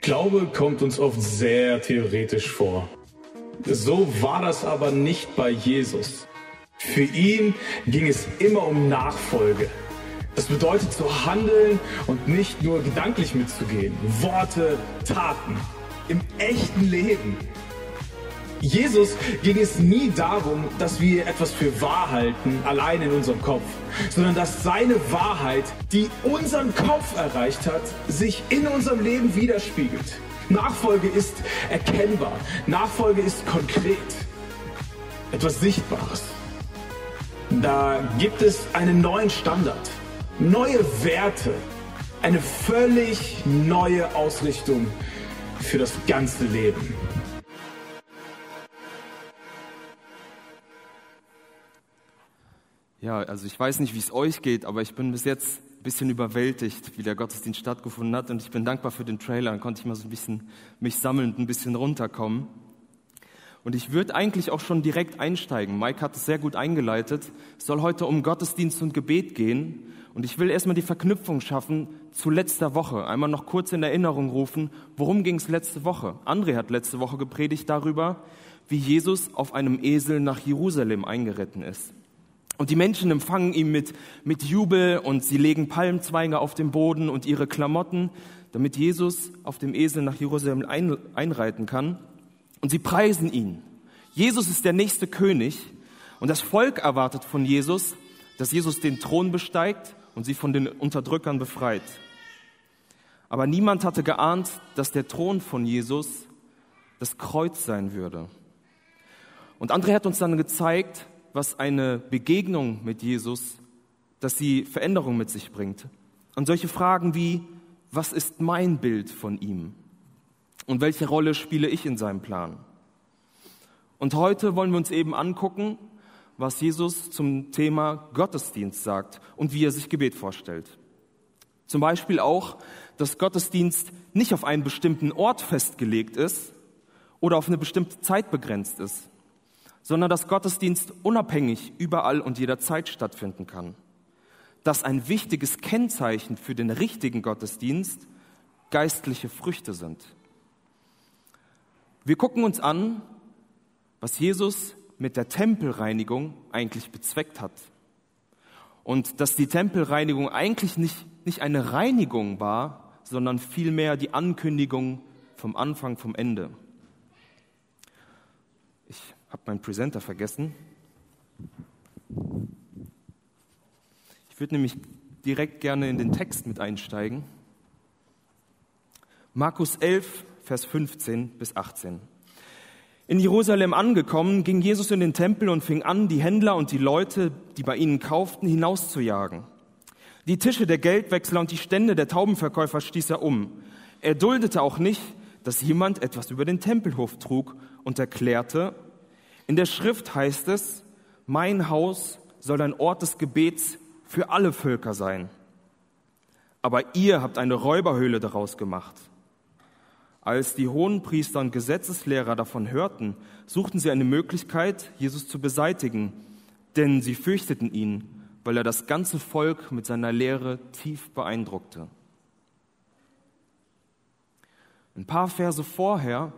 Glaube kommt uns oft sehr theoretisch vor. So war das aber nicht bei Jesus. Für ihn ging es immer um Nachfolge. Das bedeutet zu handeln und nicht nur gedanklich mitzugehen. Worte, Taten. Im echten Leben. Jesus ging es nie darum, dass wir etwas für wahr halten, allein in unserem Kopf, sondern dass seine Wahrheit, die unseren Kopf erreicht hat, sich in unserem Leben widerspiegelt. Nachfolge ist erkennbar, Nachfolge ist konkret, etwas Sichtbares. Da gibt es einen neuen Standard, neue Werte, eine völlig neue Ausrichtung für das ganze Leben. Ja, also ich weiß nicht, wie es euch geht, aber ich bin bis jetzt ein bisschen überwältigt, wie der Gottesdienst stattgefunden hat und ich bin dankbar für den Trailer. Dann konnte ich mal so ein bisschen mich sammeln und ein bisschen runterkommen. Und ich würde eigentlich auch schon direkt einsteigen. Mike hat es sehr gut eingeleitet. Es soll heute um Gottesdienst und Gebet gehen. Und ich will erstmal die Verknüpfung schaffen zu letzter Woche. Einmal noch kurz in Erinnerung rufen, worum ging es letzte Woche? André hat letzte Woche gepredigt darüber, wie Jesus auf einem Esel nach Jerusalem eingeritten ist. Und die Menschen empfangen ihn mit, mit Jubel und sie legen Palmzweige auf den Boden und ihre Klamotten, damit Jesus auf dem Esel nach Jerusalem ein, einreiten kann. Und sie preisen ihn. Jesus ist der nächste König und das Volk erwartet von Jesus, dass Jesus den Thron besteigt und sie von den Unterdrückern befreit. Aber niemand hatte geahnt, dass der Thron von Jesus das Kreuz sein würde. Und André hat uns dann gezeigt, was eine Begegnung mit Jesus, dass sie Veränderung mit sich bringt. Und solche Fragen wie, was ist mein Bild von ihm? Und welche Rolle spiele ich in seinem Plan? Und heute wollen wir uns eben angucken, was Jesus zum Thema Gottesdienst sagt und wie er sich Gebet vorstellt. Zum Beispiel auch, dass Gottesdienst nicht auf einen bestimmten Ort festgelegt ist oder auf eine bestimmte Zeit begrenzt ist sondern dass Gottesdienst unabhängig überall und jederzeit stattfinden kann. Dass ein wichtiges Kennzeichen für den richtigen Gottesdienst geistliche Früchte sind. Wir gucken uns an, was Jesus mit der Tempelreinigung eigentlich bezweckt hat. Und dass die Tempelreinigung eigentlich nicht, nicht eine Reinigung war, sondern vielmehr die Ankündigung vom Anfang, vom Ende. Habe meinen Presenter vergessen. Ich würde nämlich direkt gerne in den Text mit einsteigen. Markus 11, Vers 15 bis 18. In Jerusalem angekommen, ging Jesus in den Tempel und fing an, die Händler und die Leute, die bei ihnen kauften, hinauszujagen. Die Tische der Geldwechsler und die Stände der Taubenverkäufer stieß er um. Er duldete auch nicht, dass jemand etwas über den Tempelhof trug und erklärte, in der Schrift heißt es, mein Haus soll ein Ort des Gebets für alle Völker sein. Aber ihr habt eine Räuberhöhle daraus gemacht. Als die Hohenpriester und Gesetzeslehrer davon hörten, suchten sie eine Möglichkeit, Jesus zu beseitigen, denn sie fürchteten ihn, weil er das ganze Volk mit seiner Lehre tief beeindruckte. Ein paar Verse vorher,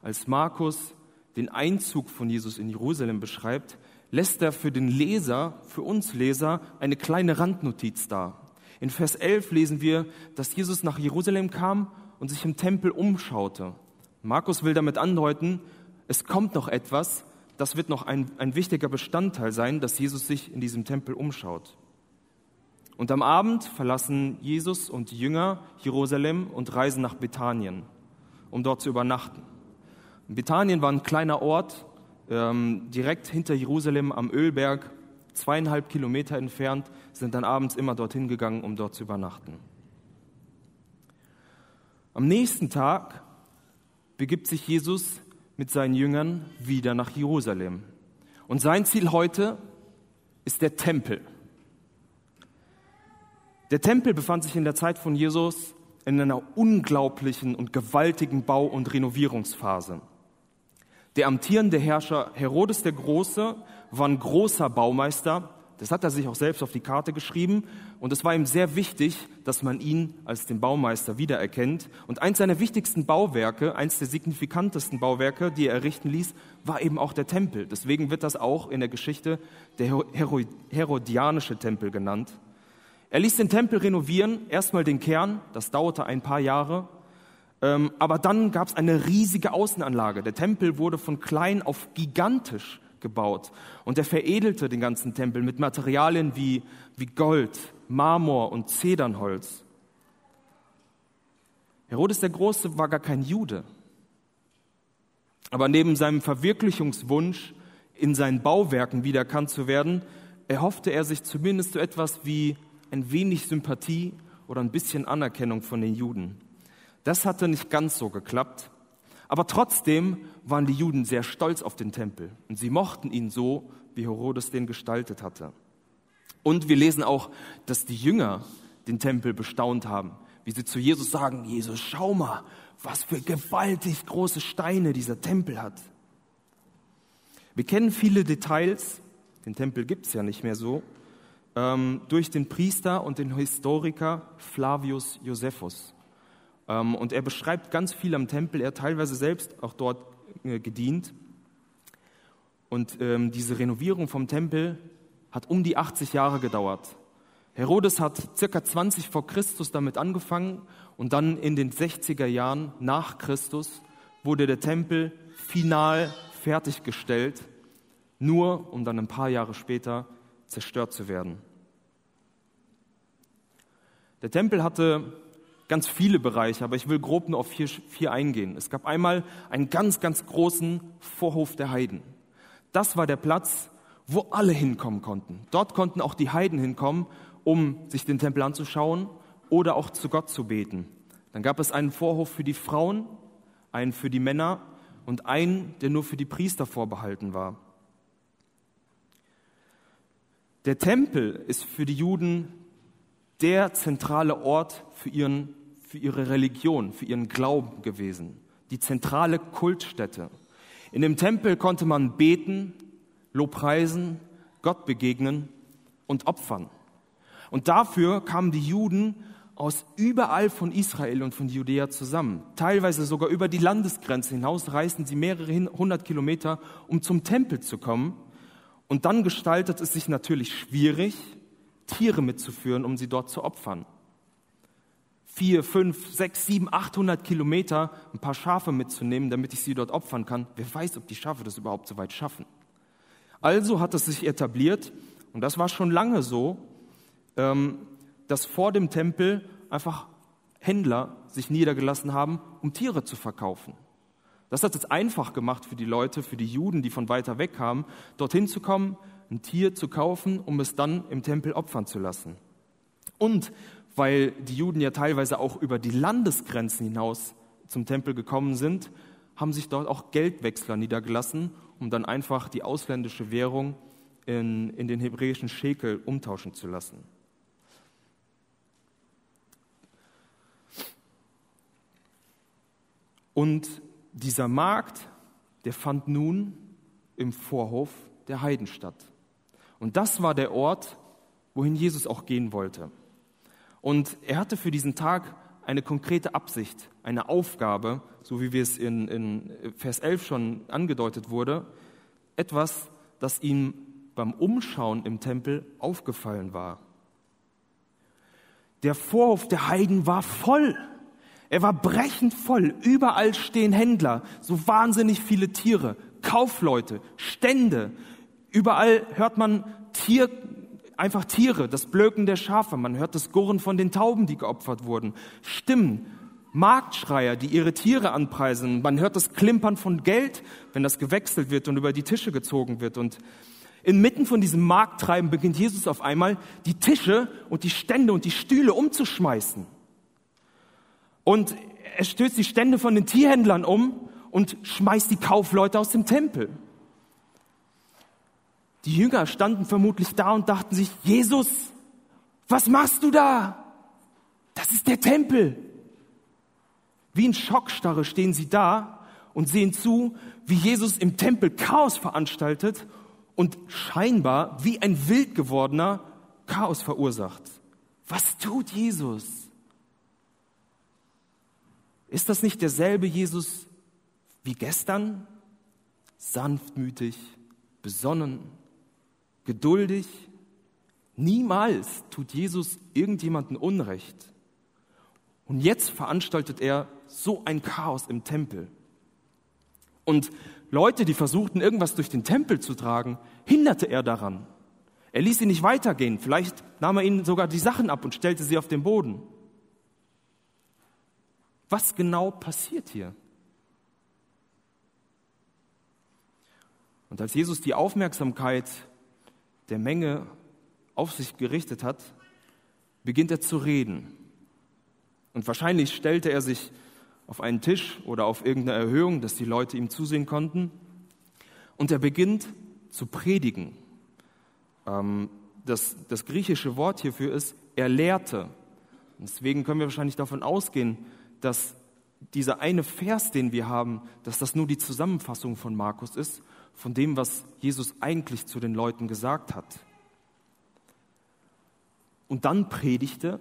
als Markus den Einzug von Jesus in Jerusalem beschreibt, lässt er für den Leser, für uns Leser, eine kleine Randnotiz dar. In Vers 11 lesen wir, dass Jesus nach Jerusalem kam und sich im Tempel umschaute. Markus will damit andeuten, es kommt noch etwas, das wird noch ein, ein wichtiger Bestandteil sein, dass Jesus sich in diesem Tempel umschaut. Und am Abend verlassen Jesus und die Jünger Jerusalem und reisen nach Bethanien, um dort zu übernachten. Bethanien war ein kleiner Ort, ähm, direkt hinter Jerusalem am Ölberg, zweieinhalb Kilometer entfernt, sind dann abends immer dorthin gegangen, um dort zu übernachten. Am nächsten Tag begibt sich Jesus mit seinen Jüngern wieder nach Jerusalem. Und sein Ziel heute ist der Tempel. Der Tempel befand sich in der Zeit von Jesus in einer unglaublichen und gewaltigen Bau- und Renovierungsphase. Der amtierende Herrscher Herodes der Große war ein großer Baumeister, Das hat er sich auch selbst auf die Karte geschrieben und es war ihm sehr wichtig, dass man ihn als den Baumeister wiedererkennt. Und eins seiner wichtigsten Bauwerke, eins der signifikantesten Bauwerke, die er errichten ließ, war eben auch der Tempel. Deswegen wird das auch in der Geschichte der Herodianische Tempel genannt. Er ließ den Tempel renovieren, erstmal den Kern, das dauerte ein paar Jahre, aber dann gab es eine riesige Außenanlage. Der Tempel wurde von klein auf gigantisch gebaut. Und er veredelte den ganzen Tempel mit Materialien wie, wie Gold, Marmor und Zedernholz. Herodes der Große war gar kein Jude. Aber neben seinem Verwirklichungswunsch, in seinen Bauwerken wiedererkannt zu werden, erhoffte er sich zumindest so etwas wie ein wenig Sympathie oder ein bisschen Anerkennung von den Juden. Das hatte nicht ganz so geklappt. Aber trotzdem waren die Juden sehr stolz auf den Tempel und sie mochten ihn so, wie Herodes den gestaltet hatte. Und wir lesen auch, dass die Jünger den Tempel bestaunt haben, wie sie zu Jesus sagen, Jesus, schau mal, was für gewaltig große Steine dieser Tempel hat. Wir kennen viele Details, den Tempel gibt es ja nicht mehr so, ähm, durch den Priester und den Historiker Flavius Josephus. Ähm, und er beschreibt ganz viel am Tempel. Er hat teilweise selbst auch dort äh, gedient. Und ähm, diese Renovierung vom Tempel hat um die 80 Jahre gedauert. Herodes hat circa 20 vor Christus damit angefangen und dann in den 60er Jahren nach Christus wurde der Tempel final fertiggestellt, nur um dann ein paar Jahre später zerstört zu werden. Der Tempel hatte ganz viele Bereiche, aber ich will grob nur auf vier, vier eingehen. Es gab einmal einen ganz, ganz großen Vorhof der Heiden. Das war der Platz, wo alle hinkommen konnten. Dort konnten auch die Heiden hinkommen, um sich den Tempel anzuschauen oder auch zu Gott zu beten. Dann gab es einen Vorhof für die Frauen, einen für die Männer und einen, der nur für die Priester vorbehalten war. Der Tempel ist für die Juden der zentrale Ort für ihren für ihre Religion, für ihren Glauben gewesen. Die zentrale Kultstätte. In dem Tempel konnte man beten, Lobpreisen, Gott begegnen und opfern. Und dafür kamen die Juden aus überall von Israel und von Judäa zusammen. Teilweise sogar über die Landesgrenze hinaus reisten sie mehrere hundert Kilometer, um zum Tempel zu kommen. Und dann gestaltet es sich natürlich schwierig, Tiere mitzuführen, um sie dort zu opfern vier, fünf, sechs, sieben, achthundert Kilometer ein paar Schafe mitzunehmen, damit ich sie dort opfern kann. Wer weiß, ob die Schafe das überhaupt so weit schaffen. Also hat es sich etabliert, und das war schon lange so, ähm, dass vor dem Tempel einfach Händler sich niedergelassen haben, um Tiere zu verkaufen. Das hat es einfach gemacht für die Leute, für die Juden, die von weiter weg kamen, dorthin zu kommen, ein Tier zu kaufen, um es dann im Tempel opfern zu lassen. Und weil die Juden ja teilweise auch über die Landesgrenzen hinaus zum Tempel gekommen sind, haben sich dort auch Geldwechsler niedergelassen, um dann einfach die ausländische Währung in, in den hebräischen Schekel umtauschen zu lassen. Und dieser Markt, der fand nun im Vorhof der Heiden statt. Und das war der Ort, wohin Jesus auch gehen wollte. Und er hatte für diesen Tag eine konkrete Absicht, eine Aufgabe, so wie wir es in, in Vers 11 schon angedeutet wurde, etwas, das ihm beim Umschauen im Tempel aufgefallen war. Der Vorhof der Heiden war voll. Er war brechend voll. Überall stehen Händler, so wahnsinnig viele Tiere, Kaufleute, Stände. Überall hört man Tier, einfach Tiere, das Blöken der Schafe, man hört das Gurren von den Tauben, die geopfert wurden, Stimmen, Marktschreier, die ihre Tiere anpreisen, man hört das Klimpern von Geld, wenn das gewechselt wird und über die Tische gezogen wird und Inmitten von diesem Markttreiben beginnt Jesus auf einmal, die Tische und die Stände und die Stühle umzuschmeißen. Und er stößt die Stände von den Tierhändlern um und schmeißt die Kaufleute aus dem Tempel. Die Jünger standen vermutlich da und dachten sich, Jesus, was machst du da? Das ist der Tempel. Wie in Schockstarre stehen sie da und sehen zu, wie Jesus im Tempel Chaos veranstaltet und scheinbar wie ein wild gewordener Chaos verursacht. Was tut Jesus? Ist das nicht derselbe Jesus wie gestern? Sanftmütig, besonnen, geduldig. Niemals tut Jesus irgendjemanden Unrecht. Und jetzt veranstaltet er so ein Chaos im Tempel. Und Leute, die versuchten, irgendwas durch den Tempel zu tragen, hinderte er daran. Er ließ sie nicht weitergehen. Vielleicht nahm er ihnen sogar die Sachen ab und stellte sie auf den Boden. Was genau passiert hier? Und als Jesus die Aufmerksamkeit der Menge auf sich gerichtet hat, beginnt er zu reden. Und wahrscheinlich stellte er sich auf einen Tisch oder auf irgendeine Erhöhung, dass die Leute ihm zusehen konnten. Und er beginnt zu predigen. Ähm, das, das griechische Wort hierfür ist, er lehrte. deswegen können wir wahrscheinlich davon ausgehen, dass dieser eine Vers, den wir haben, dass das nur die Zusammenfassung von Markus ist, von dem, was Jesus eigentlich zu den Leuten gesagt hat. Und dann predigte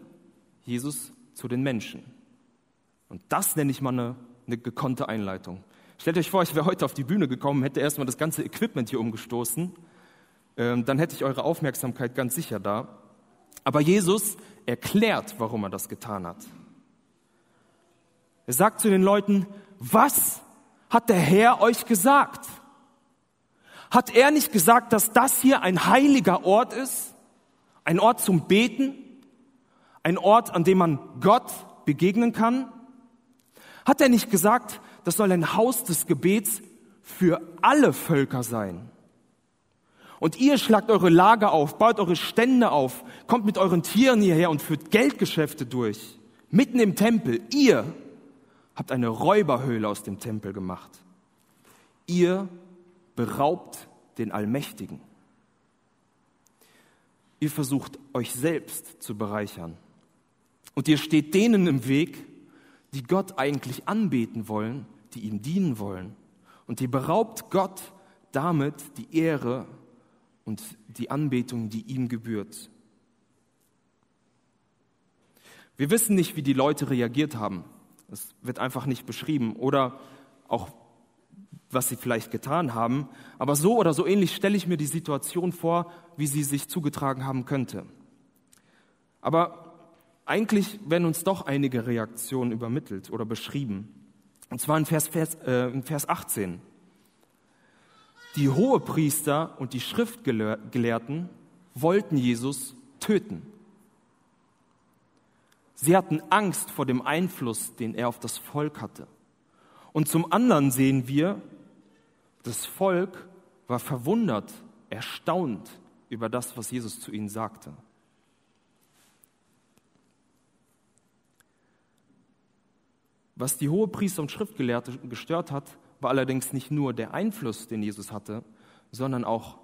Jesus zu den Menschen. Und das nenne ich mal eine, eine gekonnte Einleitung. Stellt euch vor, ich wäre heute auf die Bühne gekommen, hätte erstmal das ganze Equipment hier umgestoßen, ähm, dann hätte ich eure Aufmerksamkeit ganz sicher da. Aber Jesus erklärt, warum er das getan hat. Er sagt zu den Leuten, was hat der Herr euch gesagt? Hat er nicht gesagt, dass das hier ein heiliger Ort ist? Ein Ort zum Beten? Ein Ort, an dem man Gott begegnen kann? Hat er nicht gesagt, das soll ein Haus des Gebets für alle Völker sein? Und ihr schlagt eure Lager auf, baut eure Stände auf, kommt mit euren Tieren hierher und führt Geldgeschäfte durch. Mitten im Tempel. Ihr habt eine Räuberhöhle aus dem Tempel gemacht. Ihr beraubt den Allmächtigen. Ihr versucht euch selbst zu bereichern. Und ihr steht denen im Weg, die Gott eigentlich anbeten wollen, die ihm dienen wollen. Und ihr beraubt Gott damit die Ehre und die Anbetung, die ihm gebührt. Wir wissen nicht, wie die Leute reagiert haben. Es wird einfach nicht beschrieben. Oder auch, was sie vielleicht getan haben. Aber so oder so ähnlich stelle ich mir die Situation vor, wie sie sich zugetragen haben könnte. Aber eigentlich werden uns doch einige Reaktionen übermittelt oder beschrieben. Und zwar in Vers, Vers, äh, in Vers 18. Die Hohepriester und die Schriftgelehrten wollten Jesus töten. Sie hatten Angst vor dem Einfluss, den er auf das Volk hatte. Und zum anderen sehen wir, das Volk war verwundert, erstaunt über das, was Jesus zu ihnen sagte. Was die Hohepriester und Schriftgelehrte gestört hat, war allerdings nicht nur der Einfluss, den Jesus hatte, sondern auch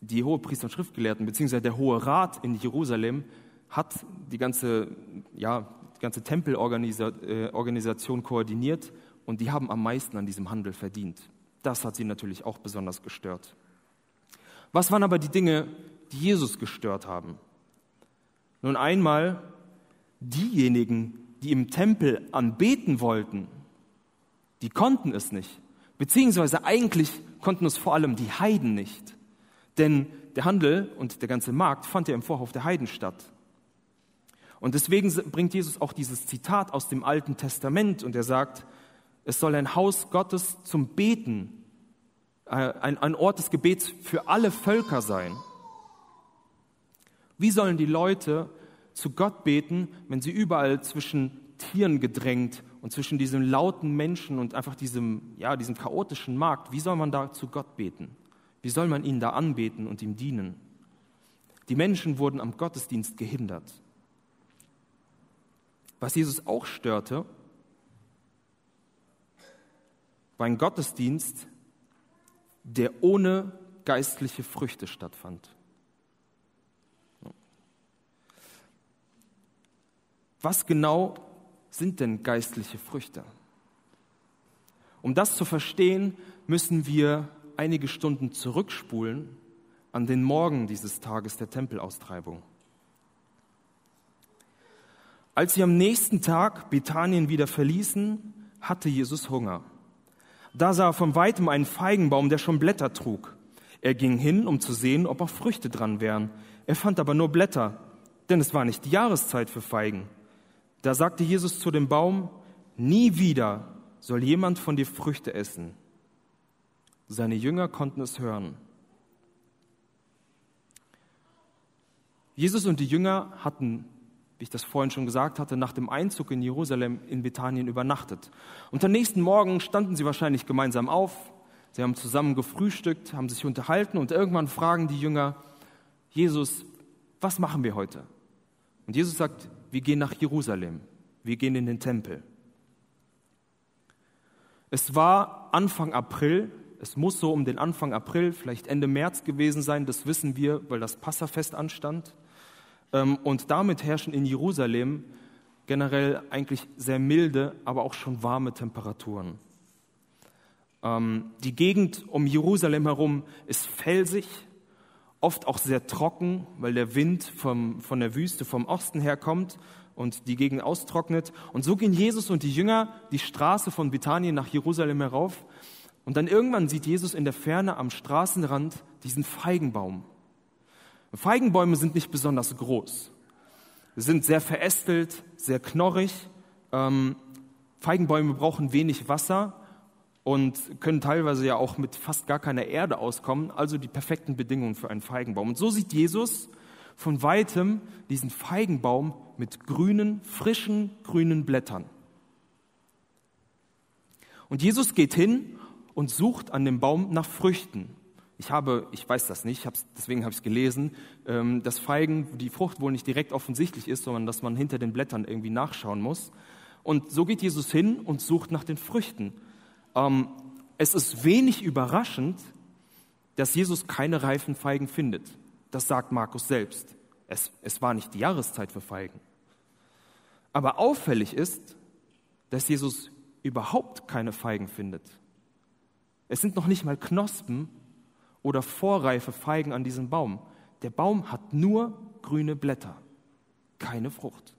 die Hohepriester und Schriftgelehrten, beziehungsweise der Hohe Rat in Jerusalem hat die ganze, ja, die ganze Tempelorganisation äh, koordiniert und die haben am meisten an diesem Handel verdient. Das hat sie natürlich auch besonders gestört. Was waren aber die Dinge, die Jesus gestört haben? Nun einmal diejenigen, die im Tempel anbeten wollten, die konnten es nicht. Beziehungsweise eigentlich konnten es vor allem die Heiden nicht. Denn der Handel und der ganze Markt fand ja im Vorhof der Heiden statt. Und deswegen bringt Jesus auch dieses Zitat aus dem Alten Testament und er sagt, es soll ein Haus Gottes zum Beten, äh, ein, ein Ort des Gebets für alle Völker sein. Wie sollen die Leute zu Gott beten, wenn sie überall zwischen Tieren gedrängt und zwischen diesem lauten Menschen und einfach diesem, ja, diesem chaotischen Markt, wie soll man da zu Gott beten? Wie soll man ihn da anbeten und ihm dienen? Die Menschen wurden am Gottesdienst gehindert. Was Jesus auch störte, war ein Gottesdienst, der ohne geistliche Früchte stattfand. Was genau sind denn geistliche Früchte? Um das zu verstehen, müssen wir einige Stunden zurückspulen an den Morgen dieses Tages der Tempelaustreibung. Als sie am nächsten Tag Bethanien wieder verließen, hatte Jesus Hunger. Da sah er von weitem einen Feigenbaum, der schon Blätter trug. Er ging hin, um zu sehen, ob auch Früchte dran wären. Er fand aber nur Blätter, denn es war nicht die Jahreszeit für Feigen. Da sagte Jesus zu dem Baum, nie wieder soll jemand von dir Früchte essen. Seine Jünger konnten es hören. Jesus und die Jünger hatten wie ich das vorhin schon gesagt hatte, nach dem Einzug in Jerusalem in Bethanien übernachtet. Und am nächsten Morgen standen sie wahrscheinlich gemeinsam auf, sie haben zusammen gefrühstückt, haben sich unterhalten und irgendwann fragen die Jünger, Jesus, was machen wir heute? Und Jesus sagt, wir gehen nach Jerusalem, wir gehen in den Tempel. Es war Anfang April, es muss so um den Anfang April, vielleicht Ende März gewesen sein, das wissen wir, weil das Passafest anstand. Ähm, und damit herrschen in Jerusalem generell eigentlich sehr milde, aber auch schon warme Temperaturen. Ähm, die Gegend um Jerusalem herum ist felsig, oft auch sehr trocken, weil der Wind vom, von der Wüste vom Osten her kommt und die Gegend austrocknet. Und so gehen Jesus und die Jünger die Straße von Bethanien nach Jerusalem herauf. Und dann irgendwann sieht Jesus in der Ferne am Straßenrand diesen Feigenbaum. Feigenbäume sind nicht besonders groß. Sie sind sehr verästelt, sehr knorrig. Ähm, Feigenbäume brauchen wenig Wasser und können teilweise ja auch mit fast gar keiner Erde auskommen, also die perfekten Bedingungen für einen Feigenbaum. Und so sieht Jesus von weitem diesen Feigenbaum mit grünen, frischen, grünen Blättern. Und Jesus geht hin und sucht an dem Baum nach Früchten. Ich habe, ich weiß das nicht, deswegen habe ich es gelesen, ähm, dass Feigen, die Frucht wohl nicht direkt offensichtlich ist, sondern dass man hinter den Blättern irgendwie nachschauen muss. Und so geht Jesus hin und sucht nach den Früchten. Ähm, es ist wenig überraschend, dass Jesus keine reifen Feigen findet. Das sagt Markus selbst. Es, es war nicht die Jahreszeit für Feigen. Aber auffällig ist, dass Jesus überhaupt keine Feigen findet. Es sind noch nicht mal Knospen, oder vorreife Feigen an diesem Baum. Der Baum hat nur grüne Blätter, keine Frucht.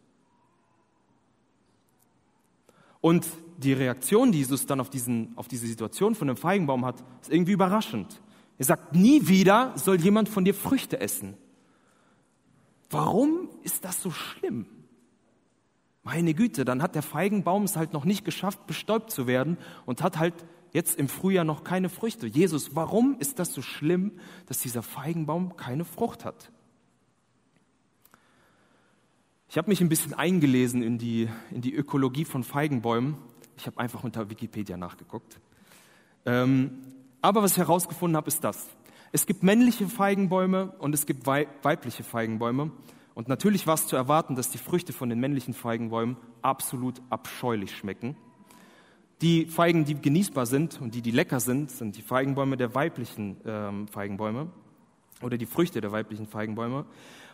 Und die Reaktion, die Jesus dann auf, diesen, auf diese Situation von dem Feigenbaum hat, ist irgendwie überraschend. Er sagt, nie wieder soll jemand von dir Früchte essen. Warum ist das so schlimm? Meine Güte, dann hat der Feigenbaum es halt noch nicht geschafft, bestäubt zu werden und hat halt jetzt im Frühjahr noch keine Früchte. Jesus, warum ist das so schlimm, dass dieser Feigenbaum keine Frucht hat? Ich habe mich ein bisschen eingelesen in die, in die Ökologie von Feigenbäumen. Ich habe einfach unter Wikipedia nachgeguckt. Ähm, aber was ich herausgefunden habe, ist das. Es gibt männliche Feigenbäume und es gibt weibliche Feigenbäume. Und natürlich war es zu erwarten, dass die Früchte von den männlichen Feigenbäumen absolut abscheulich schmecken. Die Feigen, die genießbar sind und die, die lecker sind, sind die Feigenbäume der weiblichen ähm, Feigenbäume oder die Früchte der weiblichen Feigenbäume.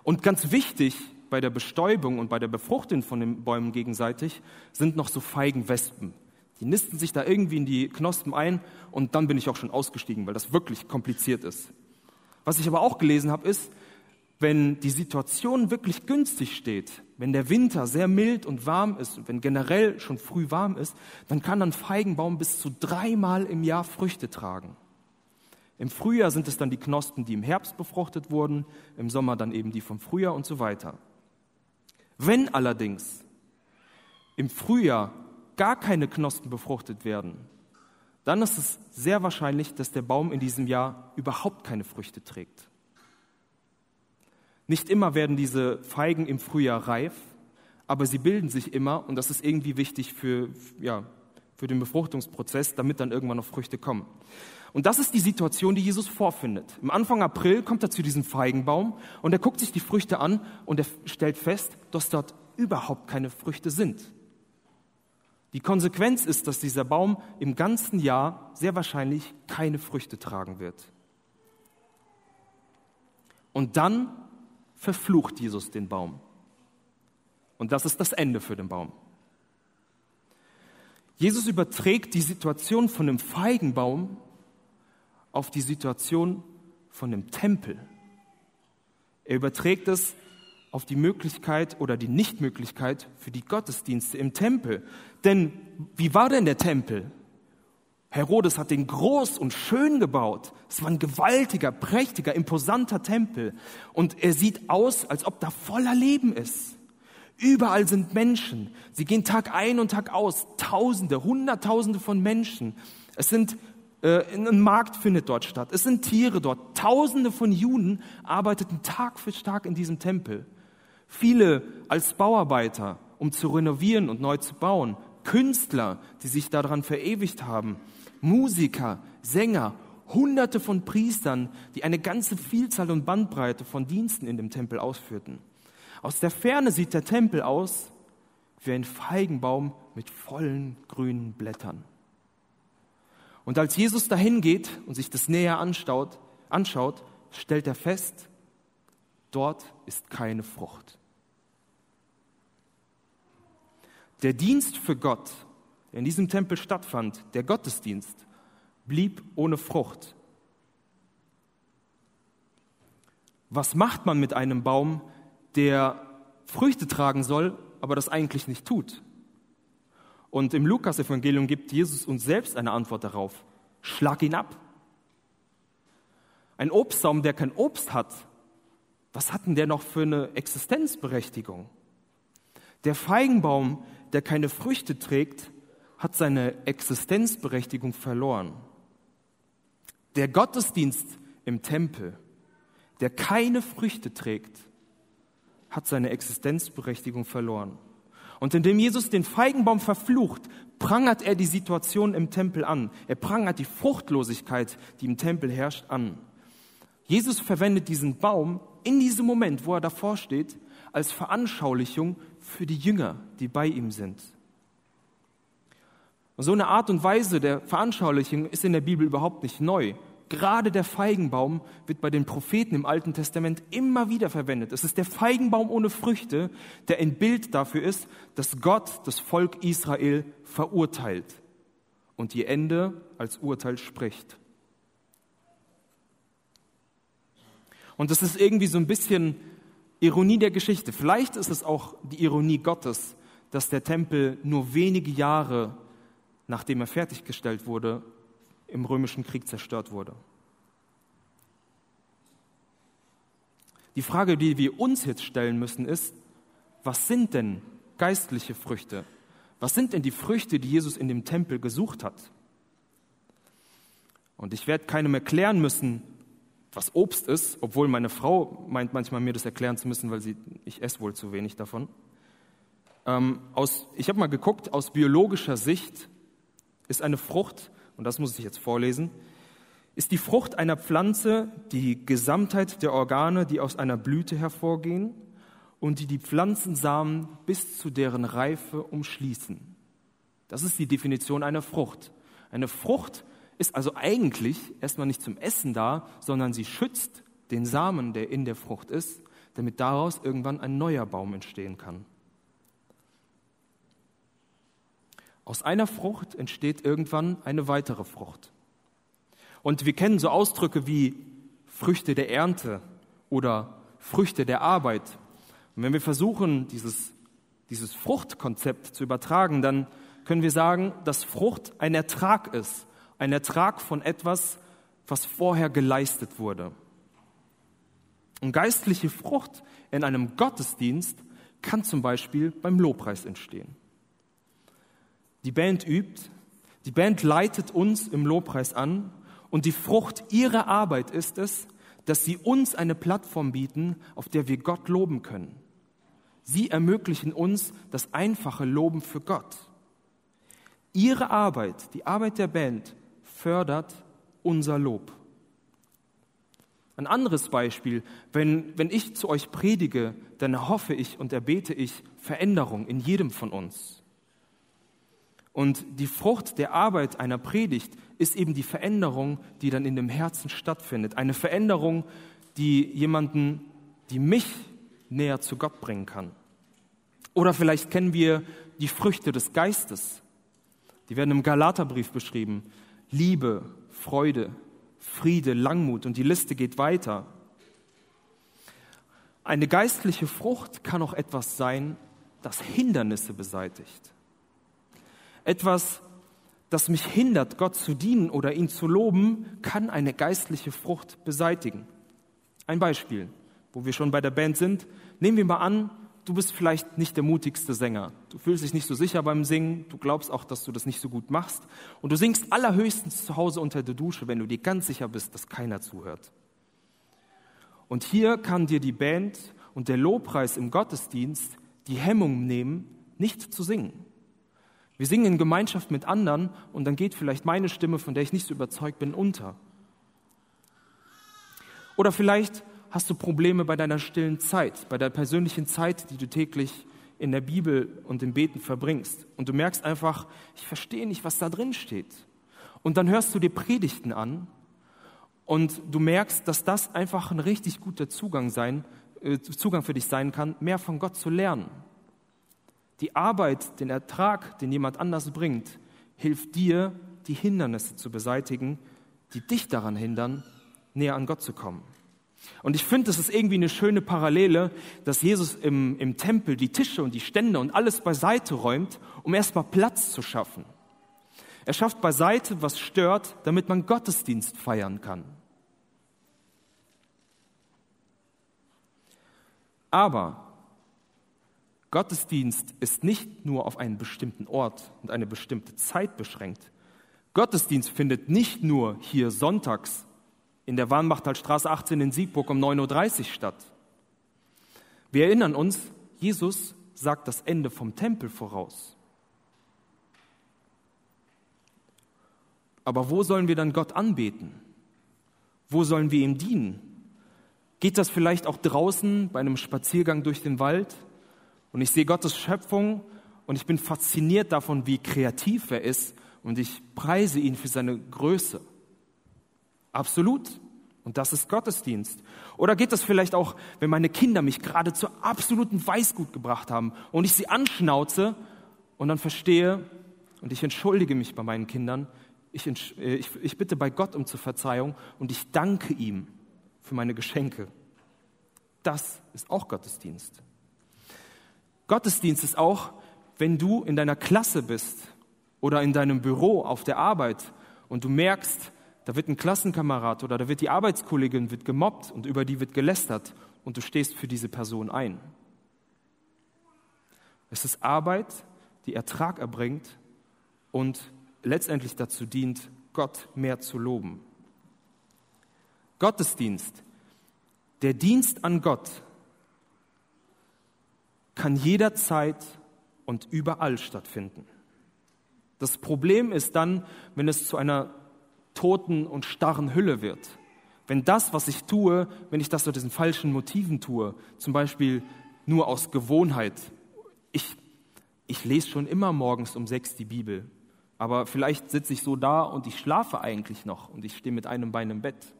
Und ganz wichtig bei der Bestäubung und bei der Befruchtung von den Bäumen gegenseitig sind noch so Feigenwespen. Die nisten sich da irgendwie in die Knospen ein und dann bin ich auch schon ausgestiegen, weil das wirklich kompliziert ist. Was ich aber auch gelesen habe, ist, wenn die Situation wirklich günstig steht, wenn der Winter sehr mild und warm ist und wenn generell schon früh warm ist, dann kann ein Feigenbaum bis zu dreimal im Jahr Früchte tragen. Im Frühjahr sind es dann die Knospen, die im Herbst befruchtet wurden, im Sommer dann eben die vom Frühjahr und so weiter. Wenn allerdings im Frühjahr gar keine Knospen befruchtet werden, dann ist es sehr wahrscheinlich, dass der Baum in diesem Jahr überhaupt keine Früchte trägt. Nicht immer werden diese Feigen im Frühjahr reif, aber sie bilden sich immer und das ist irgendwie wichtig für, ja, für den Befruchtungsprozess, damit dann irgendwann noch Früchte kommen. Und das ist die Situation, die Jesus vorfindet. Im Anfang April kommt er zu diesem Feigenbaum und er guckt sich die Früchte an und er stellt fest, dass dort überhaupt keine Früchte sind. Die Konsequenz ist, dass dieser Baum im ganzen Jahr sehr wahrscheinlich keine Früchte tragen wird. Und dann verflucht Jesus den Baum. Und das ist das Ende für den Baum. Jesus überträgt die Situation von einem Feigenbaum auf die Situation von dem Tempel. Er überträgt es auf die Möglichkeit oder die Nichtmöglichkeit für die Gottesdienste im Tempel. Denn wie war denn der Tempel? Herodes hat den groß und schön gebaut. Es war ein gewaltiger, prächtiger, imposanter Tempel. Und er sieht aus, als ob da voller Leben ist. Überall sind Menschen. Sie gehen Tag ein und Tag aus. Tausende, Hunderttausende von Menschen. Es sind, äh, ein Markt findet dort statt. Es sind Tiere dort. Tausende von Juden arbeiteten Tag für Tag in diesem Tempel. Viele als Bauarbeiter, um zu renovieren und neu zu bauen. Künstler, die sich daran verewigt haben. Musiker, Sänger, Hunderte von Priestern, die eine ganze Vielzahl und Bandbreite von Diensten in dem Tempel ausführten. Aus der Ferne sieht der Tempel aus wie ein Feigenbaum mit vollen grünen Blättern. Und als Jesus dahin geht und sich das näher anschaut, anschaut, stellt er fest, dort ist keine Frucht. Der Dienst für Gott, in diesem Tempel stattfand, der Gottesdienst, blieb ohne Frucht. Was macht man mit einem Baum, der Früchte tragen soll, aber das eigentlich nicht tut? Und im Lukas-Evangelium gibt Jesus uns selbst eine Antwort darauf. Schlag ihn ab. Ein Obstbaum, der kein Obst hat, was hat denn der noch für eine Existenzberechtigung? Der Feigenbaum, der keine Früchte trägt, hat seine Existenzberechtigung verloren. Der Gottesdienst im Tempel, der keine Früchte trägt, hat seine Existenzberechtigung verloren. Und indem Jesus den Feigenbaum verflucht, prangert er die Situation im Tempel an. Er prangert die Fruchtlosigkeit, die im Tempel herrscht, an. Jesus verwendet diesen Baum in diesem Moment, wo er davor steht, als Veranschaulichung für die Jünger, die bei ihm sind. Und so eine Art und Weise der Veranschaulichung ist in der Bibel überhaupt nicht neu. Gerade der Feigenbaum wird bei den Propheten im Alten Testament immer wieder verwendet. Es ist der Feigenbaum ohne Früchte, der ein Bild dafür ist, dass Gott das Volk Israel verurteilt und die Ende als Urteil spricht. Und das ist irgendwie so ein bisschen Ironie der Geschichte. Vielleicht ist es auch die Ironie Gottes, dass der Tempel nur wenige Jahre nachdem er fertiggestellt wurde, im römischen Krieg zerstört wurde. Die Frage, die wir uns jetzt stellen müssen, ist, was sind denn geistliche Früchte? Was sind denn die Früchte, die Jesus in dem Tempel gesucht hat? Und ich werde keinem erklären müssen, was Obst ist, obwohl meine Frau meint manchmal mir das erklären zu müssen, weil sie, ich esse wohl zu wenig davon. Ähm, aus, ich habe mal geguckt, aus biologischer Sicht ist eine Frucht, und das muss ich jetzt vorlesen, ist die Frucht einer Pflanze die Gesamtheit der Organe, die aus einer Blüte hervorgehen und die die Pflanzensamen bis zu deren Reife umschließen. Das ist die Definition einer Frucht. Eine Frucht ist also eigentlich erstmal nicht zum Essen da, sondern sie schützt den Samen, der in der Frucht ist, damit daraus irgendwann ein neuer Baum entstehen kann. Aus einer Frucht entsteht irgendwann eine weitere Frucht. Und wir kennen so Ausdrücke wie Früchte der Ernte oder Früchte der Arbeit. Und wenn wir versuchen, dieses, dieses Fruchtkonzept zu übertragen, dann können wir sagen, dass Frucht ein Ertrag ist, ein Ertrag von etwas, was vorher geleistet wurde. Und geistliche Frucht in einem Gottesdienst kann zum Beispiel beim Lobpreis entstehen. Die Band übt, die Band leitet uns im Lobpreis an und die Frucht ihrer Arbeit ist es, dass sie uns eine Plattform bieten, auf der wir Gott loben können. Sie ermöglichen uns das einfache Loben für Gott. Ihre Arbeit, die Arbeit der Band, fördert unser Lob. Ein anderes Beispiel, wenn, wenn ich zu euch predige, dann hoffe ich und erbete ich Veränderung in jedem von uns. Und die Frucht der Arbeit einer Predigt ist eben die Veränderung, die dann in dem Herzen stattfindet. Eine Veränderung, die jemanden, die mich näher zu Gott bringen kann. Oder vielleicht kennen wir die Früchte des Geistes. Die werden im Galaterbrief beschrieben. Liebe, Freude, Friede, Langmut und die Liste geht weiter. Eine geistliche Frucht kann auch etwas sein, das Hindernisse beseitigt. Etwas, das mich hindert, Gott zu dienen oder ihn zu loben, kann eine geistliche Frucht beseitigen. Ein Beispiel, wo wir schon bei der Band sind. Nehmen wir mal an, du bist vielleicht nicht der mutigste Sänger. Du fühlst dich nicht so sicher beim Singen. Du glaubst auch, dass du das nicht so gut machst. Und du singst allerhöchstens zu Hause unter der Dusche, wenn du dir ganz sicher bist, dass keiner zuhört. Und hier kann dir die Band und der Lobpreis im Gottesdienst die Hemmung nehmen, nicht zu singen. Wir singen in Gemeinschaft mit anderen und dann geht vielleicht meine Stimme, von der ich nicht so überzeugt bin, unter. Oder vielleicht hast du Probleme bei deiner stillen Zeit, bei der persönlichen Zeit, die du täglich in der Bibel und im Beten verbringst. Und du merkst einfach, ich verstehe nicht, was da drin steht. Und dann hörst du dir Predigten an und du merkst, dass das einfach ein richtig guter Zugang, sein, äh, Zugang für dich sein kann, mehr von Gott zu lernen. Die Arbeit, den Ertrag, den jemand anders bringt, hilft dir, die Hindernisse zu beseitigen, die dich daran hindern, näher an Gott zu kommen. Und ich finde, das ist irgendwie eine schöne Parallele, dass Jesus im, im Tempel die Tische und die Stände und alles beiseite räumt, um erstmal Platz zu schaffen. Er schafft beiseite, was stört, damit man Gottesdienst feiern kann. Aber Gottesdienst ist nicht nur auf einen bestimmten Ort und eine bestimmte Zeit beschränkt. Gottesdienst findet nicht nur hier sonntags in der Warnmachtalstraße 18 in Siegburg um 9.30 Uhr statt. Wir erinnern uns, Jesus sagt das Ende vom Tempel voraus. Aber wo sollen wir dann Gott anbeten? Wo sollen wir ihm dienen? Geht das vielleicht auch draußen bei einem Spaziergang durch den Wald? Und ich sehe Gottes Schöpfung und ich bin fasziniert davon, wie kreativ er ist und ich preise ihn für seine Größe. Absolut. Und das ist Gottesdienst. Oder geht das vielleicht auch, wenn meine Kinder mich gerade zur absoluten Weißgut gebracht haben und ich sie anschnauze und dann verstehe und ich entschuldige mich bei meinen Kindern, ich, äh, ich, ich bitte bei Gott um zur Verzeihung und ich danke ihm für meine Geschenke. Das ist auch Gottesdienst. Gottesdienst ist auch, wenn du in deiner Klasse bist oder in deinem Büro auf der Arbeit und du merkst, da wird ein Klassenkamerad oder da wird die Arbeitskollegin wird gemobbt und über die wird gelästert und du stehst für diese Person ein. Es ist Arbeit, die Ertrag erbringt und letztendlich dazu dient, Gott mehr zu loben. Gottesdienst, der Dienst an Gott kann jederzeit und überall stattfinden. Das Problem ist dann, wenn es zu einer toten und starren Hülle wird. Wenn das, was ich tue, wenn ich das aus diesen falschen Motiven tue, zum Beispiel nur aus Gewohnheit. Ich, ich lese schon immer morgens um sechs die Bibel, aber vielleicht sitze ich so da und ich schlafe eigentlich noch und ich stehe mit einem Bein im Bett.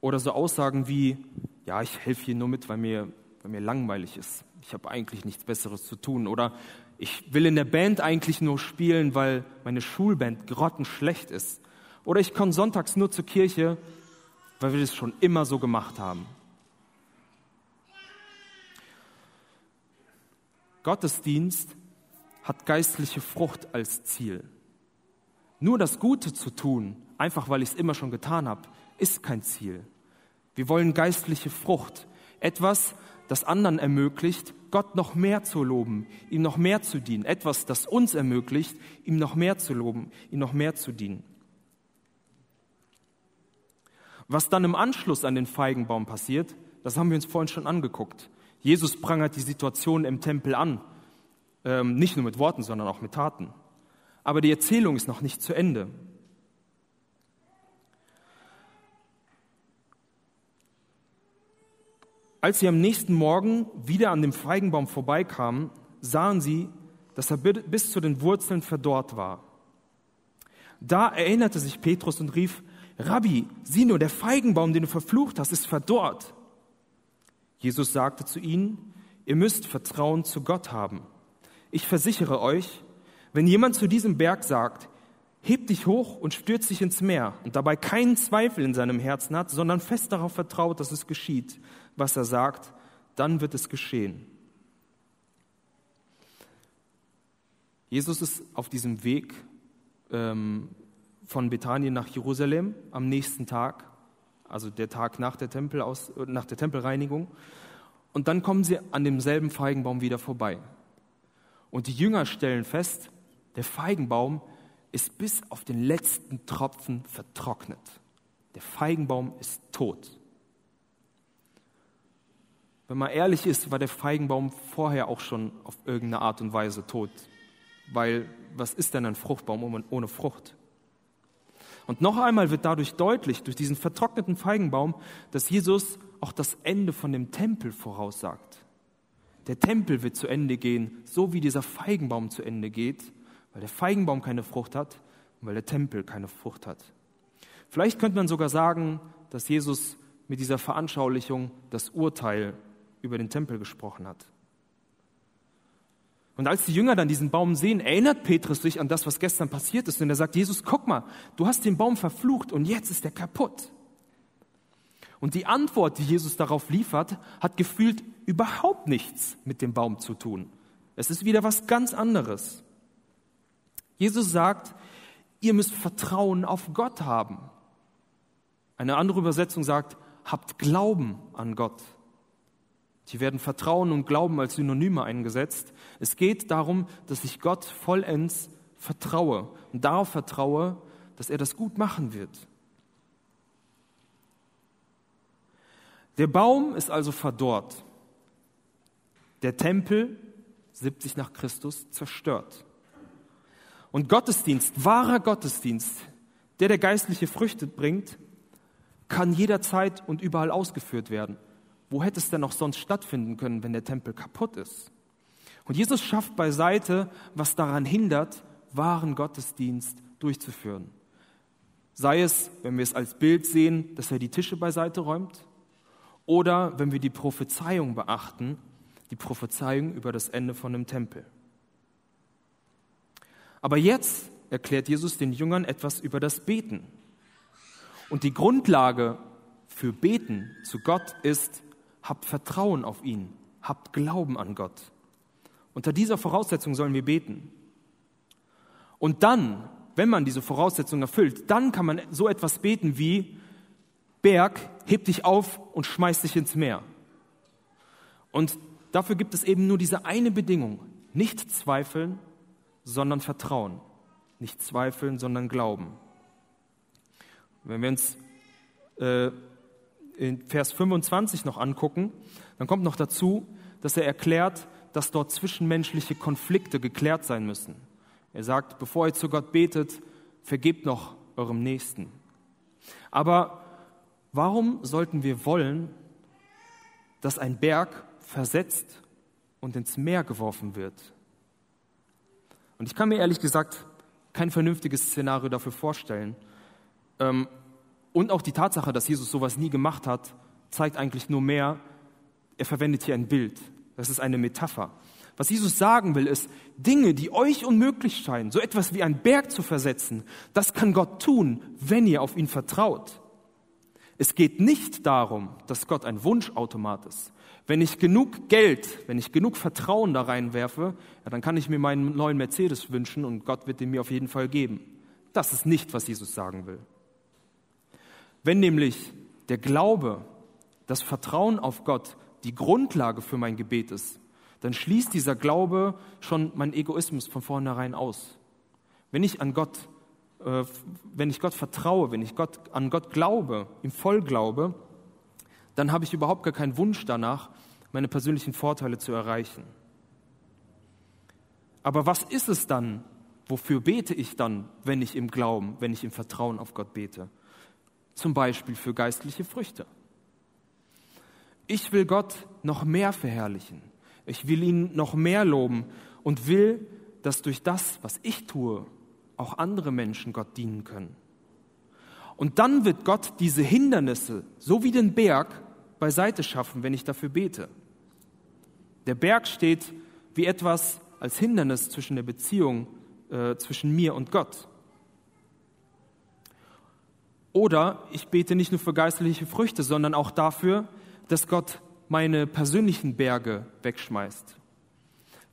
Oder so Aussagen wie, ja, ich helfe hier nur mit, weil mir, weil mir langweilig ist. Ich habe eigentlich nichts Besseres zu tun. Oder ich will in der Band eigentlich nur spielen, weil meine Schulband grottenschlecht ist. Oder ich komme sonntags nur zur Kirche, weil wir das schon immer so gemacht haben. Gottesdienst hat geistliche Frucht als Ziel. Nur das Gute zu tun, einfach weil ich es immer schon getan habe, ist kein Ziel. Wir wollen geistliche Frucht, etwas, das anderen ermöglicht, Gott noch mehr zu loben, ihm noch mehr zu dienen, etwas, das uns ermöglicht, ihm noch mehr zu loben, ihm noch mehr zu dienen. Was dann im Anschluss an den Feigenbaum passiert, das haben wir uns vorhin schon angeguckt. Jesus prangert die Situation im Tempel an, ähm, nicht nur mit Worten, sondern auch mit Taten. Aber die Erzählung ist noch nicht zu Ende. Als sie am nächsten Morgen wieder an dem Feigenbaum vorbeikamen, sahen sie, dass er bis zu den Wurzeln verdorrt war. Da erinnerte sich Petrus und rief, Rabbi, sieh nur, der Feigenbaum, den du verflucht hast, ist verdorrt. Jesus sagte zu ihnen, ihr müsst Vertrauen zu Gott haben. Ich versichere euch, wenn jemand zu diesem Berg sagt, hebt dich hoch und stürzt sich ins Meer und dabei keinen Zweifel in seinem Herzen hat, sondern fest darauf vertraut, dass es geschieht, was er sagt, dann wird es geschehen. Jesus ist auf diesem Weg ähm, von Bethanien nach Jerusalem am nächsten Tag, also der Tag nach der, Tempelaus, nach der Tempelreinigung. Und dann kommen sie an demselben Feigenbaum wieder vorbei. Und die Jünger stellen fest, der Feigenbaum ist bis auf den letzten Tropfen vertrocknet. Der Feigenbaum ist tot. Wenn man ehrlich ist, war der Feigenbaum vorher auch schon auf irgendeine Art und Weise tot. Weil was ist denn ein Fruchtbaum ohne Frucht? Und noch einmal wird dadurch deutlich, durch diesen vertrockneten Feigenbaum, dass Jesus auch das Ende von dem Tempel voraussagt. Der Tempel wird zu Ende gehen, so wie dieser Feigenbaum zu Ende geht, weil der Feigenbaum keine Frucht hat und weil der Tempel keine Frucht hat. Vielleicht könnte man sogar sagen, dass Jesus mit dieser Veranschaulichung das Urteil über den Tempel gesprochen hat. Und als die Jünger dann diesen Baum sehen, erinnert Petrus sich an das, was gestern passiert ist. Und er sagt, Jesus, guck mal, du hast den Baum verflucht und jetzt ist er kaputt. Und die Antwort, die Jesus darauf liefert, hat gefühlt überhaupt nichts mit dem Baum zu tun. Es ist wieder was ganz anderes. Jesus sagt, ihr müsst Vertrauen auf Gott haben. Eine andere Übersetzung sagt, habt Glauben an Gott. Hier werden Vertrauen und Glauben als Synonyme eingesetzt. Es geht darum, dass ich Gott vollends vertraue und darauf vertraue, dass er das gut machen wird. Der Baum ist also verdorrt. Der Tempel, 70 nach Christus, zerstört. Und Gottesdienst, wahrer Gottesdienst, der der geistliche Früchte bringt, kann jederzeit und überall ausgeführt werden. Wo hätte es denn noch sonst stattfinden können, wenn der Tempel kaputt ist? Und Jesus schafft beiseite, was daran hindert, wahren Gottesdienst durchzuführen. Sei es, wenn wir es als Bild sehen, dass er die Tische beiseite räumt, oder wenn wir die Prophezeiung beachten, die Prophezeiung über das Ende von dem Tempel. Aber jetzt erklärt Jesus den Jüngern etwas über das Beten. Und die Grundlage für Beten zu Gott ist, habt Vertrauen auf ihn, habt Glauben an Gott. Unter dieser Voraussetzung sollen wir beten. Und dann, wenn man diese Voraussetzung erfüllt, dann kann man so etwas beten wie, Berg, heb dich auf und schmeiß dich ins Meer. Und dafür gibt es eben nur diese eine Bedingung. Nicht zweifeln, sondern Vertrauen. Nicht zweifeln, sondern Glauben. Wenn wir uns äh, in Vers 25 noch angucken, dann kommt noch dazu, dass er erklärt, dass dort zwischenmenschliche Konflikte geklärt sein müssen. Er sagt, bevor ihr zu Gott betet, vergebt noch eurem Nächsten. Aber warum sollten wir wollen, dass ein Berg versetzt und ins Meer geworfen wird? Und ich kann mir ehrlich gesagt kein vernünftiges Szenario dafür vorstellen. Ähm, und auch die Tatsache, dass Jesus sowas nie gemacht hat, zeigt eigentlich nur mehr, er verwendet hier ein Bild. Das ist eine Metapher. Was Jesus sagen will, ist, Dinge, die euch unmöglich scheinen, so etwas wie ein Berg zu versetzen, das kann Gott tun, wenn ihr auf ihn vertraut. Es geht nicht darum, dass Gott ein Wunschautomat ist. Wenn ich genug Geld, wenn ich genug Vertrauen da reinwerfe, ja, dann kann ich mir meinen neuen Mercedes wünschen und Gott wird ihn mir auf jeden Fall geben. Das ist nicht, was Jesus sagen will. Wenn nämlich der Glaube, das Vertrauen auf Gott die Grundlage für mein Gebet ist, dann schließt dieser Glaube schon meinen Egoismus von vornherein aus. Wenn ich an Gott, äh, wenn ich Gott vertraue, wenn ich Gott, an Gott glaube, ihm voll glaube, dann habe ich überhaupt gar keinen Wunsch danach, meine persönlichen Vorteile zu erreichen. Aber was ist es dann? Wofür bete ich dann, wenn ich im Glauben, wenn ich im Vertrauen auf Gott bete? Zum Beispiel für geistliche Früchte. Ich will Gott noch mehr verherrlichen. Ich will ihn noch mehr loben und will, dass durch das, was ich tue, auch andere Menschen Gott dienen können. Und dann wird Gott diese Hindernisse, so wie den Berg, beiseite schaffen, wenn ich dafür bete. Der Berg steht wie etwas als Hindernis zwischen der Beziehung äh, zwischen mir und Gott. Oder ich bete nicht nur für geistliche Früchte, sondern auch dafür, dass Gott meine persönlichen Berge wegschmeißt.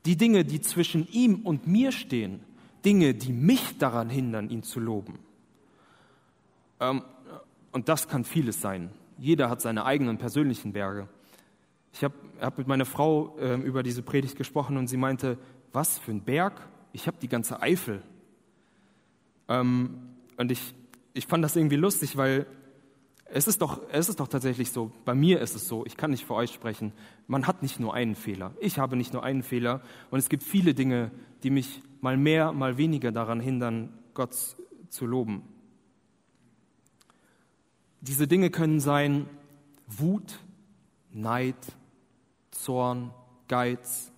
Die Dinge, die zwischen ihm und mir stehen, Dinge, die mich daran hindern, ihn zu loben. Ähm, und das kann vieles sein. Jeder hat seine eigenen persönlichen Berge. Ich habe hab mit meiner Frau äh, über diese Predigt gesprochen und sie meinte, was für ein Berg? Ich habe die ganze Eifel. Ähm, und ich, ich fand das irgendwie lustig, weil es ist, doch, es ist doch tatsächlich so, bei mir ist es so, ich kann nicht für euch sprechen, man hat nicht nur einen Fehler. Ich habe nicht nur einen Fehler und es gibt viele Dinge, die mich mal mehr, mal weniger daran hindern, Gott zu loben. Diese Dinge können sein Wut, Neid, Zorn, Geiz,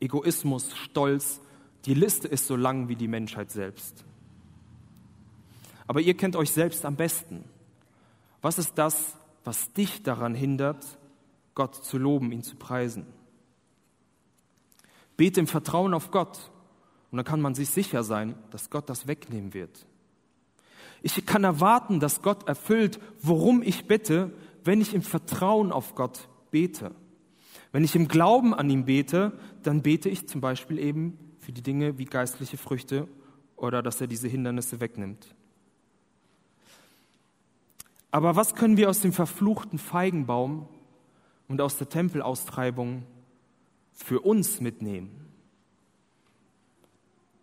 Egoismus, Stolz. Die Liste ist so lang wie die Menschheit selbst. Aber ihr kennt euch selbst am besten. Was ist das, was dich daran hindert, Gott zu loben, ihn zu preisen? Bete im Vertrauen auf Gott und dann kann man sich sicher sein, dass Gott das wegnehmen wird. Ich kann erwarten, dass Gott erfüllt, worum ich bitte, wenn ich im Vertrauen auf Gott bete. Wenn ich im Glauben an ihn bete, dann bete ich zum Beispiel eben für die Dinge wie geistliche Früchte oder dass er diese Hindernisse wegnimmt. Aber was können wir aus dem verfluchten Feigenbaum und aus der Tempelaustreibung für uns mitnehmen?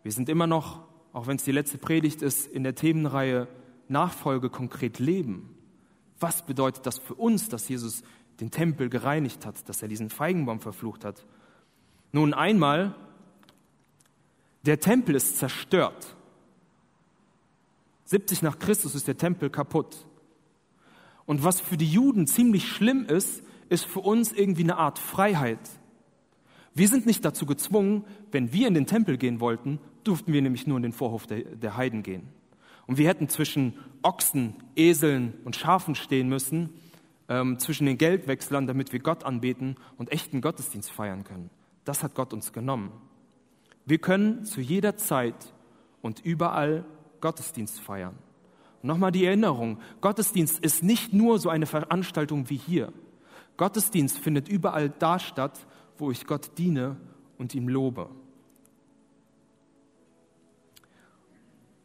Wir sind immer noch, auch wenn es die letzte Predigt ist, in der Themenreihe Nachfolge konkret leben. Was bedeutet das für uns, dass Jesus den Tempel gereinigt hat, dass er diesen Feigenbaum verflucht hat? Nun einmal, der Tempel ist zerstört. 70 nach Christus ist der Tempel kaputt. Und was für die Juden ziemlich schlimm ist, ist für uns irgendwie eine Art Freiheit. Wir sind nicht dazu gezwungen, wenn wir in den Tempel gehen wollten, durften wir nämlich nur in den Vorhof der, der Heiden gehen. Und wir hätten zwischen Ochsen, Eseln und Schafen stehen müssen, ähm, zwischen den Geldwechslern, damit wir Gott anbeten und echten Gottesdienst feiern können. Das hat Gott uns genommen. Wir können zu jeder Zeit und überall Gottesdienst feiern. Nochmal die Erinnerung, Gottesdienst ist nicht nur so eine Veranstaltung wie hier. Gottesdienst findet überall da statt, wo ich Gott diene und ihm lobe.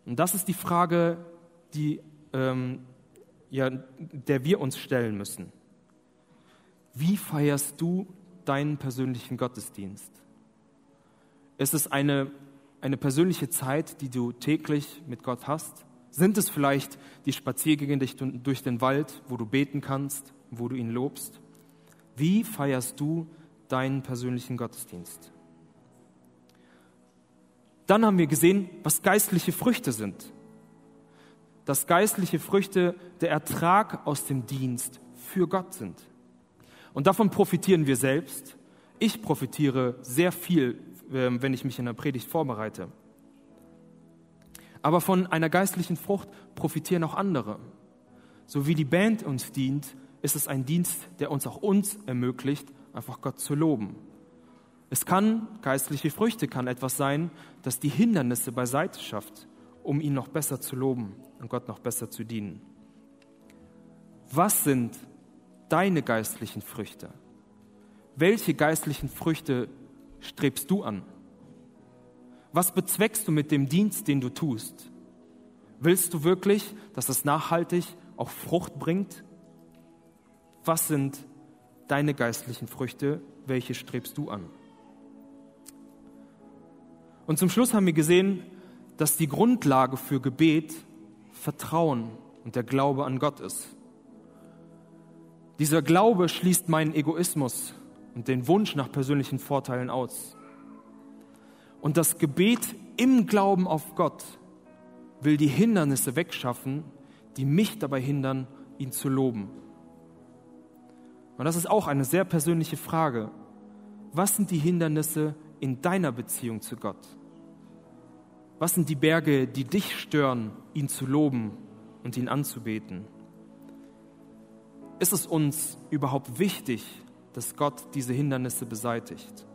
Und das ist die Frage, die, ähm, ja, der wir uns stellen müssen. Wie feierst du deinen persönlichen Gottesdienst? Ist es eine, eine persönliche Zeit, die du täglich mit Gott hast? Sind es vielleicht die Spaziergänge durch den Wald, wo du beten kannst, wo du ihn lobst? Wie feierst du deinen persönlichen Gottesdienst? Dann haben wir gesehen, was geistliche Früchte sind. Dass geistliche Früchte der Ertrag aus dem Dienst für Gott sind. Und davon profitieren wir selbst. Ich profitiere sehr viel, ähm, wenn ich mich in der Predigt vorbereite. Aber von einer geistlichen Frucht profitieren auch andere. So wie die Band uns dient, ist es ein Dienst, der uns auch uns ermöglicht, einfach Gott zu loben. Es kann, geistliche Früchte kann etwas sein, das die Hindernisse beiseite schafft, um ihn noch besser zu loben und Gott noch besser zu dienen. Was sind deine geistlichen Früchte? Welche geistlichen Früchte strebst du an? Was bezweckst du mit dem Dienst, den du tust? Willst du wirklich, dass es nachhaltig auch Frucht bringt? Was sind deine geistlichen Früchte? Welche strebst du an? Und zum Schluss haben wir gesehen, dass die Grundlage für Gebet Vertrauen und der Glaube an Gott ist. Dieser Glaube schließt meinen Egoismus und den Wunsch nach persönlichen Vorteilen aus. Und das Gebet im Glauben auf Gott will die Hindernisse wegschaffen, die mich dabei hindern, ihn zu loben. Und das ist auch eine sehr persönliche Frage. Was sind die Hindernisse in deiner Beziehung zu Gott? Was sind die Berge, die dich stören, ihn zu loben und ihn anzubeten? Ist es uns überhaupt wichtig, dass Gott diese Hindernisse beseitigt?